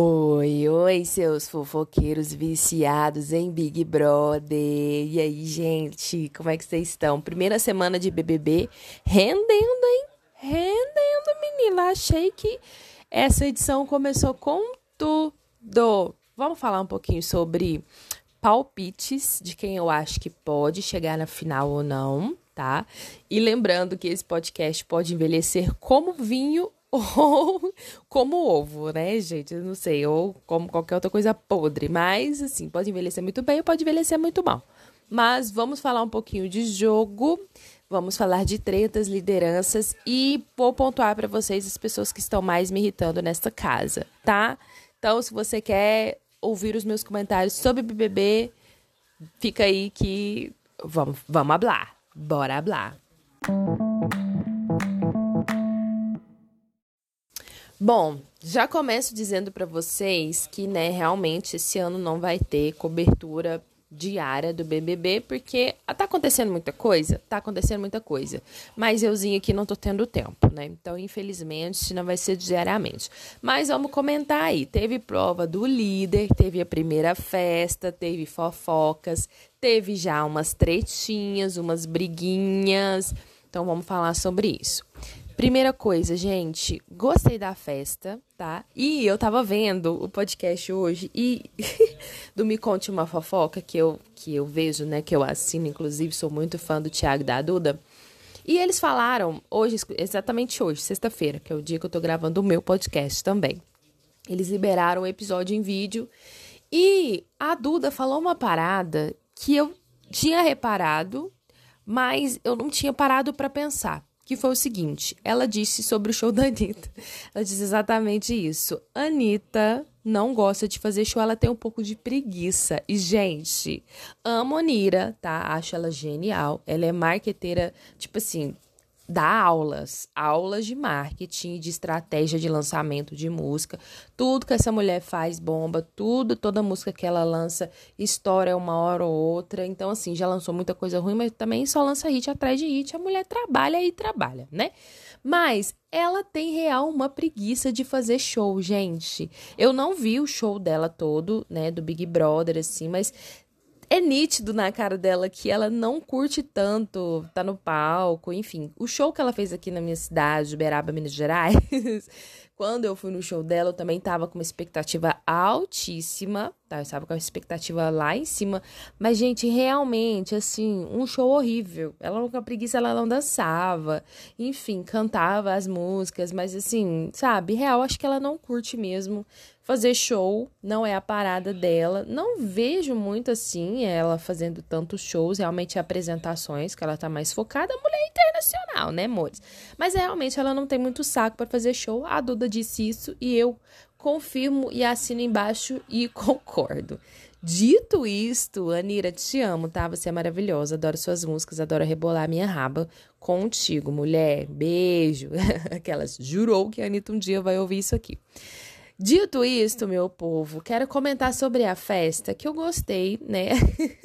Oi, oi, seus fofoqueiros viciados em Big Brother. E aí, gente, como é que vocês estão? Primeira semana de BBB, rendendo, hein? Rendendo, menina. Achei que essa edição começou com tudo. Vamos falar um pouquinho sobre palpites de quem eu acho que pode chegar na final ou não, tá? E lembrando que esse podcast pode envelhecer como vinho ou como ovo, né, gente? Eu não sei, ou como qualquer outra coisa podre, mas assim, pode envelhecer muito bem ou pode envelhecer muito mal. Mas vamos falar um pouquinho de jogo, vamos falar de tretas, lideranças e vou pontuar para vocês as pessoas que estão mais me irritando nesta casa, tá? Então, se você quer ouvir os meus comentários sobre BBB, fica aí que vamos, vamos hablar. Bora hablar. Bom, já começo dizendo para vocês que, né, realmente esse ano não vai ter cobertura diária do BBB, porque tá acontecendo muita coisa, tá acontecendo muita coisa, mas euzinho aqui não tô tendo tempo, né? Então, infelizmente, não vai ser diariamente. Mas vamos comentar aí. Teve prova do líder, teve a primeira festa, teve fofocas, teve já umas tretinhas, umas briguinhas. Então, vamos falar sobre isso. Primeira coisa, gente, gostei da festa, tá? E eu tava vendo o podcast hoje e do Me Conte Uma Fofoca, que eu, que eu vejo, né, que eu assino, inclusive, sou muito fã do Thiago da Duda. E eles falaram hoje, exatamente hoje, sexta-feira, que é o dia que eu tô gravando o meu podcast também. Eles liberaram o episódio em vídeo e a Duda falou uma parada que eu tinha reparado, mas eu não tinha parado para pensar que foi o seguinte: ela disse sobre o show da Anitta. Ela disse exatamente isso. Anitta não gosta de fazer show, ela tem um pouco de preguiça. E, gente, amo a Nira, tá? Acho ela genial. Ela é marqueteira, tipo assim, dá aulas, aulas de marketing, de estratégia de lançamento de música. Tudo que essa mulher faz bomba, tudo, toda música que ela lança estoura uma hora ou outra. Então, assim, já lançou muita coisa ruim, mas também só lança hit atrás de hit. A mulher trabalha e trabalha, né? Mas ela tem real uma preguiça de fazer show, gente. Eu não vi o show dela todo, né, do Big Brother, assim, mas é nítido na cara dela que ela não curte tanto tá no palco, enfim. O show que ela fez aqui na minha cidade, Uberaba, Minas Gerais, quando eu fui no show dela, eu também tava com uma expectativa altíssima, tá? Eu estava com a expectativa lá em cima. Mas, gente, realmente, assim, um show horrível. Ela com a preguiça, ela não dançava. Enfim, cantava as músicas, mas assim, sabe? Real, acho que ela não curte mesmo fazer show, não é a parada dela. Não vejo muito assim ela fazendo tantos shows, realmente apresentações, que ela tá mais focada. É internacional, né, amores? Mas realmente ela não tem muito saco para fazer show. A Duda disse isso e eu confirmo e assino embaixo e concordo. Dito isto, Anira, te amo, tá? Você é maravilhosa, adoro suas músicas, adoro rebolar minha raba contigo, mulher. Beijo. Aquelas jurou que a Anitta um dia vai ouvir isso aqui. Dito isto, meu povo, quero comentar sobre a festa que eu gostei, né?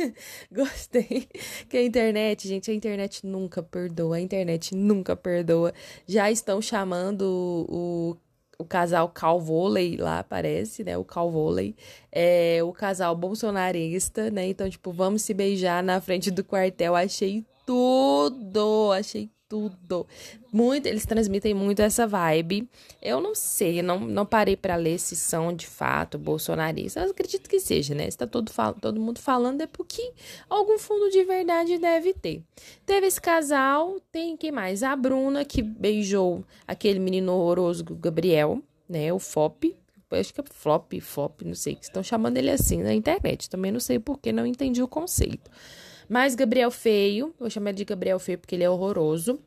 gostei. Que a internet, gente, a internet nunca perdoa, a internet nunca perdoa. Já estão chamando o, o casal Calvoley lá, parece, né? O Calvoley. É o casal bolsonarista, né? Então, tipo, vamos se beijar na frente do quartel. Achei tudo, achei tudo. Muito, eles transmitem muito essa vibe. Eu não sei, não, não parei para ler se são de fato bolsonaristas. Acredito que seja, né? Se tá todo, todo mundo falando é porque algum fundo de verdade deve ter. Teve esse casal, tem quem mais? A Bruna, que beijou aquele menino horroroso, Gabriel, né? O Fop. Acho que é Flop, Fop, não sei. Estão chamando ele assim na internet. Também não sei porque, não entendi o conceito. Mas Gabriel Feio, vou chamar de Gabriel Feio porque ele é horroroso.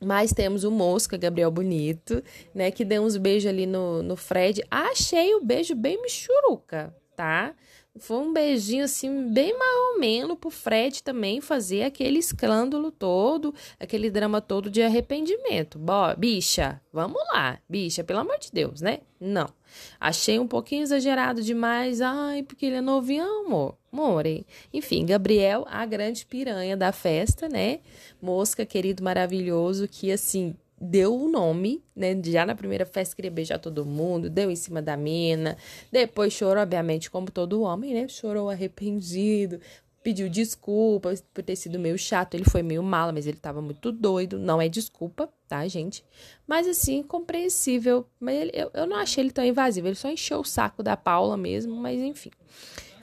Mas temos o Mosca, Gabriel Bonito, né? Que deu uns beijos ali no, no Fred. Achei o beijo bem michuruca, tá? Foi um beijinho assim, bem marromeno pro Fred também fazer aquele escândalo todo, aquele drama todo de arrependimento. Bó, bicha, vamos lá, bicha, pelo amor de Deus, né? Não. Achei um pouquinho exagerado demais. Ai, porque ele é novinho, amor. More. Enfim, Gabriel, a grande piranha da festa, né? Mosca, querido maravilhoso, que assim, deu o nome, né? Já na primeira festa queria beijar todo mundo, deu em cima da mina. Depois chorou, obviamente, como todo homem, né? Chorou arrependido, pediu desculpa por ter sido meio chato. Ele foi meio mala, mas ele tava muito doido. Não é desculpa, tá, gente? Mas assim, compreensível. Mas ele, eu, eu não achei ele tão invasivo. Ele só encheu o saco da Paula mesmo, mas enfim.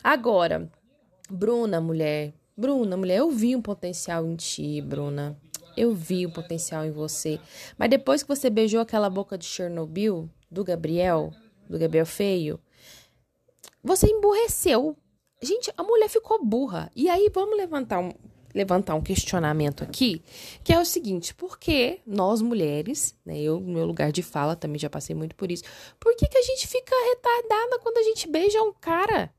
Agora, Bruna, mulher. Bruna, mulher, eu vi um potencial em ti, Bruna. Eu vi o potencial em você. Mas depois que você beijou aquela boca de Chernobyl, do Gabriel, do Gabriel Feio, você emburreceu. Gente, a mulher ficou burra. E aí, vamos levantar um, levantar um questionamento aqui, que é o seguinte: por que nós mulheres, né, eu no meu lugar de fala também já passei muito por isso, por que, que a gente fica retardada quando a gente beija um cara?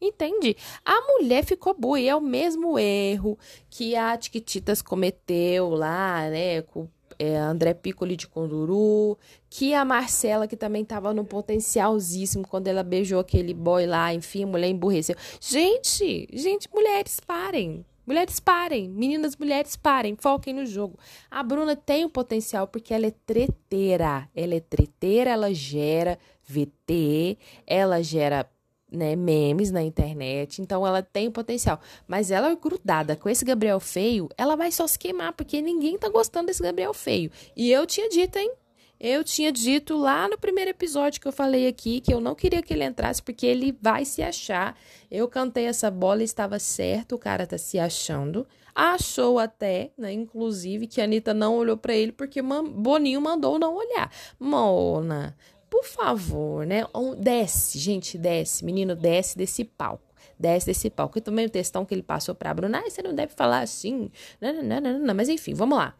Entende? A mulher ficou boa e é o mesmo erro que a Tiquititas cometeu lá, né, com é, André Piccoli de Conduru, que a Marcela, que também tava no potencialzíssimo quando ela beijou aquele boy lá, enfim, a mulher emburreceu. Gente, gente, mulheres, parem. Mulheres, parem. Meninas, mulheres, parem. Foquem no jogo. A Bruna tem o potencial porque ela é treteira. Ela é treteira, ela gera VT, ela gera né, memes na internet, então ela tem potencial. Mas ela é grudada com esse Gabriel feio, ela vai só se queimar, porque ninguém tá gostando desse Gabriel feio. E eu tinha dito, hein? Eu tinha dito lá no primeiro episódio que eu falei aqui que eu não queria que ele entrasse porque ele vai se achar. Eu cantei essa bola e estava certo, o cara tá se achando. Achou até, né, inclusive, que a Anitta não olhou para ele porque Boninho mandou não olhar. Mona, por favor, né? Desce, gente, desce. Menino, desce desse palco. Desce desse palco. E também o textão que ele passou pra Bruna. Ah, você não deve falar assim. Não, não, não, não. Mas enfim, vamos lá.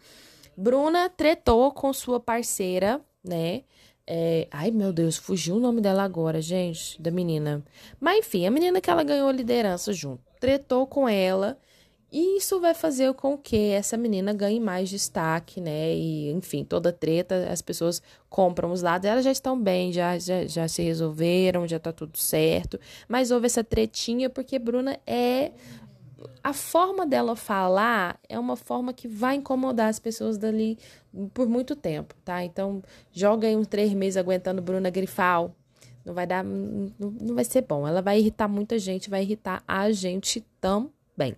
Bruna tretou com sua parceira, né? É... Ai, meu Deus, fugiu o nome dela agora, gente, da menina. Mas enfim, a menina que ela ganhou liderança junto. Tretou com ela e isso vai fazer com que essa menina ganhe mais destaque, né? E, enfim, toda treta, as pessoas compram os lados, elas já estão bem, já, já, já se resolveram, já tá tudo certo. Mas houve essa tretinha porque Bruna é. A forma dela falar é uma forma que vai incomodar as pessoas dali por muito tempo, tá? Então, joga aí uns três meses aguentando Bruna Grifal. Não vai dar. Não, não vai ser bom. Ela vai irritar muita gente, vai irritar a gente também.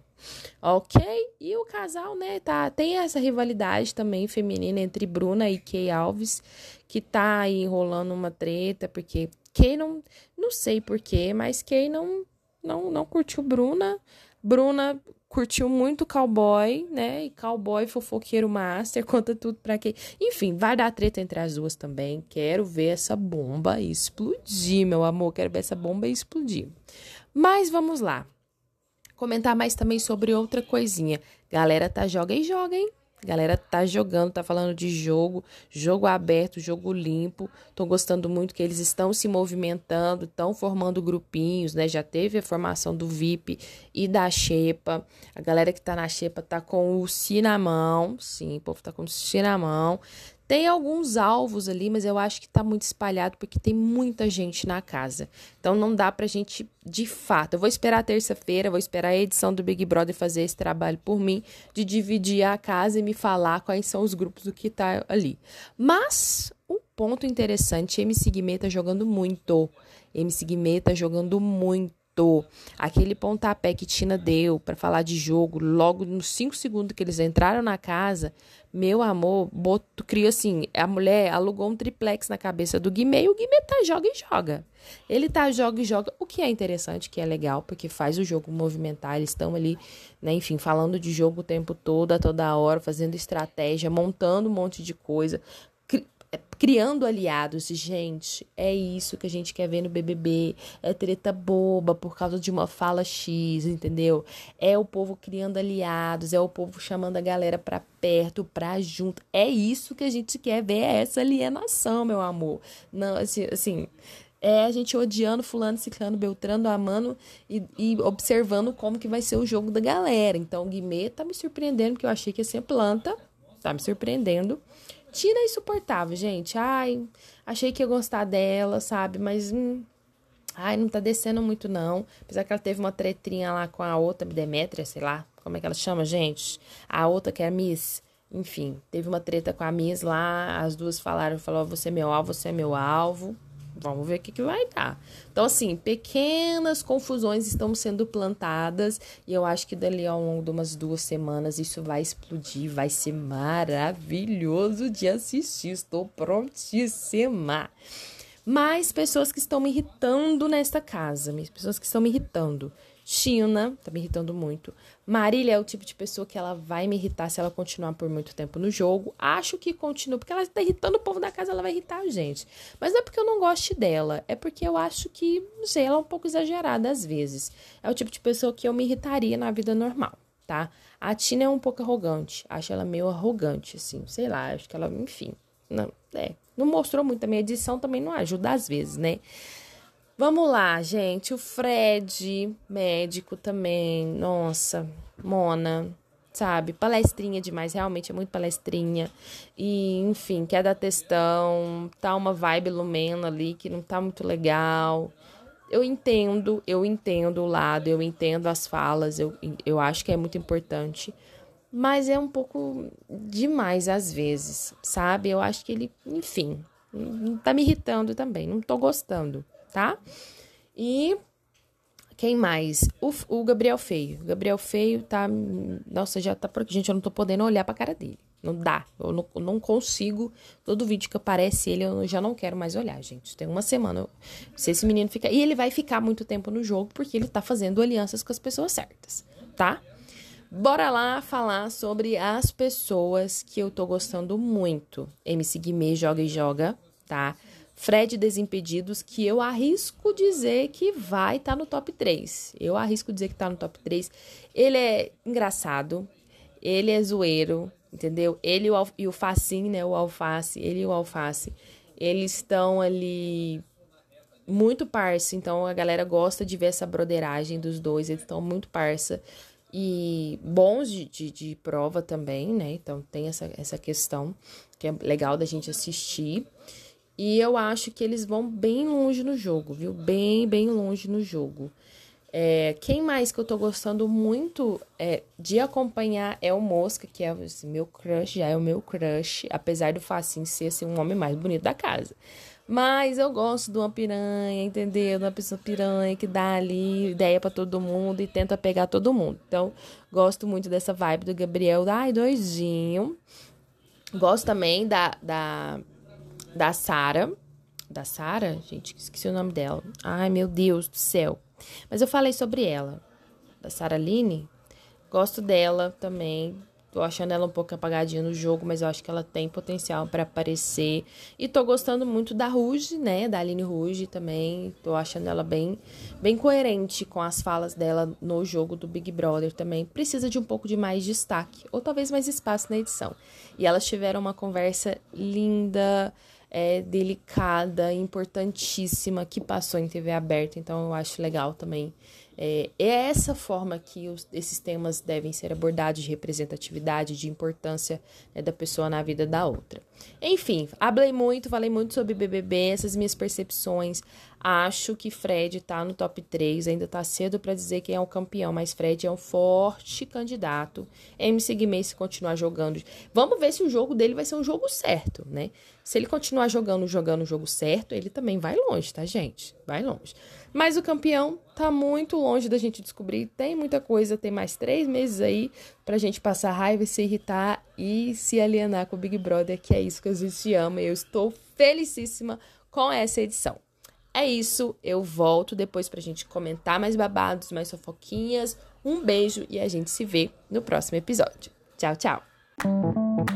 Ok? E o casal, né, tá, tem essa rivalidade também feminina entre Bruna e Kay Alves, que tá aí enrolando uma treta, porque Kay não, não sei porquê, mas Kay não, não, não curtiu Bruna. Bruna curtiu muito cowboy, né? E cowboy fofoqueiro master, conta tudo pra quem. Enfim, vai dar treta entre as duas também. Quero ver essa bomba explodir, meu amor. Quero ver essa bomba explodir. Mas vamos lá comentar mais também sobre outra coisinha. Galera tá joga e joga, hein? Galera tá jogando, tá falando de jogo, jogo aberto, jogo limpo. Tô gostando muito que eles estão se movimentando, estão formando grupinhos, né? Já teve a formação do VIP e da Xepa. A galera que tá na Xepa tá com o Si na mão. Sim, o povo tá com o Si na mão. Tem alguns alvos ali, mas eu acho que está muito espalhado porque tem muita gente na casa. Então não dá pra gente, de fato. Eu vou esperar terça-feira, vou esperar a edição do Big Brother fazer esse trabalho por mim, de dividir a casa e me falar quais são os grupos do que tá ali. Mas um ponto interessante, MC Guimê tá jogando muito. MC Guimê tá jogando muito aquele pontapé que Tina deu para falar de jogo, logo nos 5 segundos que eles entraram na casa, meu amor, boto, criou assim, a mulher alugou um triplex na cabeça do Guimê e o Guimê tá joga e joga. Ele tá joga e joga, o que é interessante, que é legal, porque faz o jogo movimentar, eles estão ali, né, enfim, falando de jogo o tempo todo, a toda hora, fazendo estratégia, montando um monte de coisa, criando aliados. Gente, é isso que a gente quer ver no BBB. É treta boba por causa de uma fala X, entendeu? É o povo criando aliados, é o povo chamando a galera pra perto, pra junto. É isso que a gente quer ver, é essa alienação, meu amor. Não, assim, assim é a gente odiando fulano, ciclano, beltrano, amando e, e, observando como que vai ser o jogo da galera. Então, o Guimê tá me surpreendendo, porque eu achei que ia ser planta. Tá me surpreendendo. Tina é insuportável, gente. Ai, achei que ia gostar dela, sabe? Mas. Hum, ai, não tá descendo muito, não. Apesar que ela teve uma tretrinha lá com a outra, Demétria, sei lá. Como é que ela chama, gente? A outra que é a Miss. enfim, teve uma treta com a Miss lá, as duas falaram, falou, você é meu alvo, você é meu alvo. Vamos ver o que, que vai dar. Então, assim, pequenas confusões estão sendo plantadas e eu acho que dali ao longo de umas duas semanas isso vai explodir, vai ser maravilhoso de assistir. Estou prontíssima. Mais pessoas que estão me irritando nesta casa, pessoas que estão me irritando. China, tá me irritando muito. Marília é o tipo de pessoa que ela vai me irritar se ela continuar por muito tempo no jogo. Acho que continua, porque ela tá irritando o povo da casa, ela vai irritar a gente. Mas não é porque eu não goste dela, é porque eu acho que, não sei, ela é um pouco exagerada às vezes. É o tipo de pessoa que eu me irritaria na vida normal, tá? A Tina é um pouco arrogante, acho ela meio arrogante, assim, sei lá, acho que ela, enfim, não, é, não mostrou muito. A minha edição também não ajuda às vezes, né? Vamos lá, gente. O Fred, médico também. Nossa, Mona, sabe? Palestrinha demais, realmente é muito palestrinha. E, enfim, quer dar testão, tá uma vibe Lumena ali que não tá muito legal. Eu entendo, eu entendo o lado, eu entendo as falas, eu, eu acho que é muito importante. Mas é um pouco demais às vezes, sabe? Eu acho que ele, enfim, tá me irritando também, não tô gostando tá? E quem mais? O, o Gabriel Feio. O Gabriel Feio tá. Nossa, já tá por aqui. Gente, eu não tô podendo olhar pra cara dele. Não dá. Eu não, eu não consigo. Todo vídeo que aparece ele, eu já não quero mais olhar, gente. Tem uma semana. Se esse menino fica. E ele vai ficar muito tempo no jogo porque ele tá fazendo alianças com as pessoas certas, tá? Bora lá falar sobre as pessoas que eu tô gostando muito. MC Guimê joga e joga, tá? Fred Desimpedidos, que eu arrisco dizer que vai estar tá no top 3. Eu arrisco dizer que está no top 3. Ele é engraçado, ele é zoeiro, entendeu? Ele e o, o Facim, né? O Alface, ele e o Alface, eles estão ali muito parça, então a galera gosta de ver essa broderagem dos dois, eles estão muito parça e bons de, de, de, prova também, né? Então tem essa, essa questão que é legal da gente assistir. E eu acho que eles vão bem longe no jogo, viu? Bem, bem longe no jogo. É, quem mais que eu tô gostando muito é, de acompanhar é o Mosca, que é assim, meu crush, já é o meu crush, apesar do Facinho ser assim, um homem mais bonito da casa. Mas eu gosto de uma piranha, entendeu? De uma pessoa piranha que dá ali ideia para todo mundo e tenta pegar todo mundo. Então, gosto muito dessa vibe do Gabriel. Ai, doidinho. Gosto também da, da da Sara. Da Sara? Gente, esqueci o nome dela. Ai, meu Deus do céu. Mas eu falei sobre ela. Da Sara Line. Gosto dela também. Tô achando ela um pouco apagadinha no jogo, mas eu acho que ela tem potencial para aparecer. E tô gostando muito da Ruge, né? Da Aline Ruge também. Tô achando ela bem, bem coerente com as falas dela no jogo do Big Brother também. Precisa de um pouco de mais destaque, ou talvez mais espaço na edição. E elas tiveram uma conversa linda é, delicada, importantíssima, que passou em TV aberta, então eu acho legal também. É, é essa forma que os, esses temas devem ser abordados de representatividade, de importância né, da pessoa na vida da outra. Enfim, falei muito, falei muito sobre BBB, essas minhas percepções. Acho que Fred tá no top 3, ainda tá cedo para dizer quem é o campeão, mas Fred é um forte candidato. MC Guimê se continuar jogando. Vamos ver se o jogo dele vai ser um jogo certo, né? Se ele continuar jogando, jogando o jogo certo, ele também vai longe, tá, gente? Vai longe. Mas o campeão tá muito longe da gente descobrir. Tem muita coisa, tem mais três meses aí pra gente passar raiva, se irritar e se alienar com o Big Brother, que é isso que a gente ama. E eu estou felicíssima com essa edição. É isso, eu volto depois pra gente comentar mais babados, mais fofoquinhas. Um beijo e a gente se vê no próximo episódio. Tchau, tchau!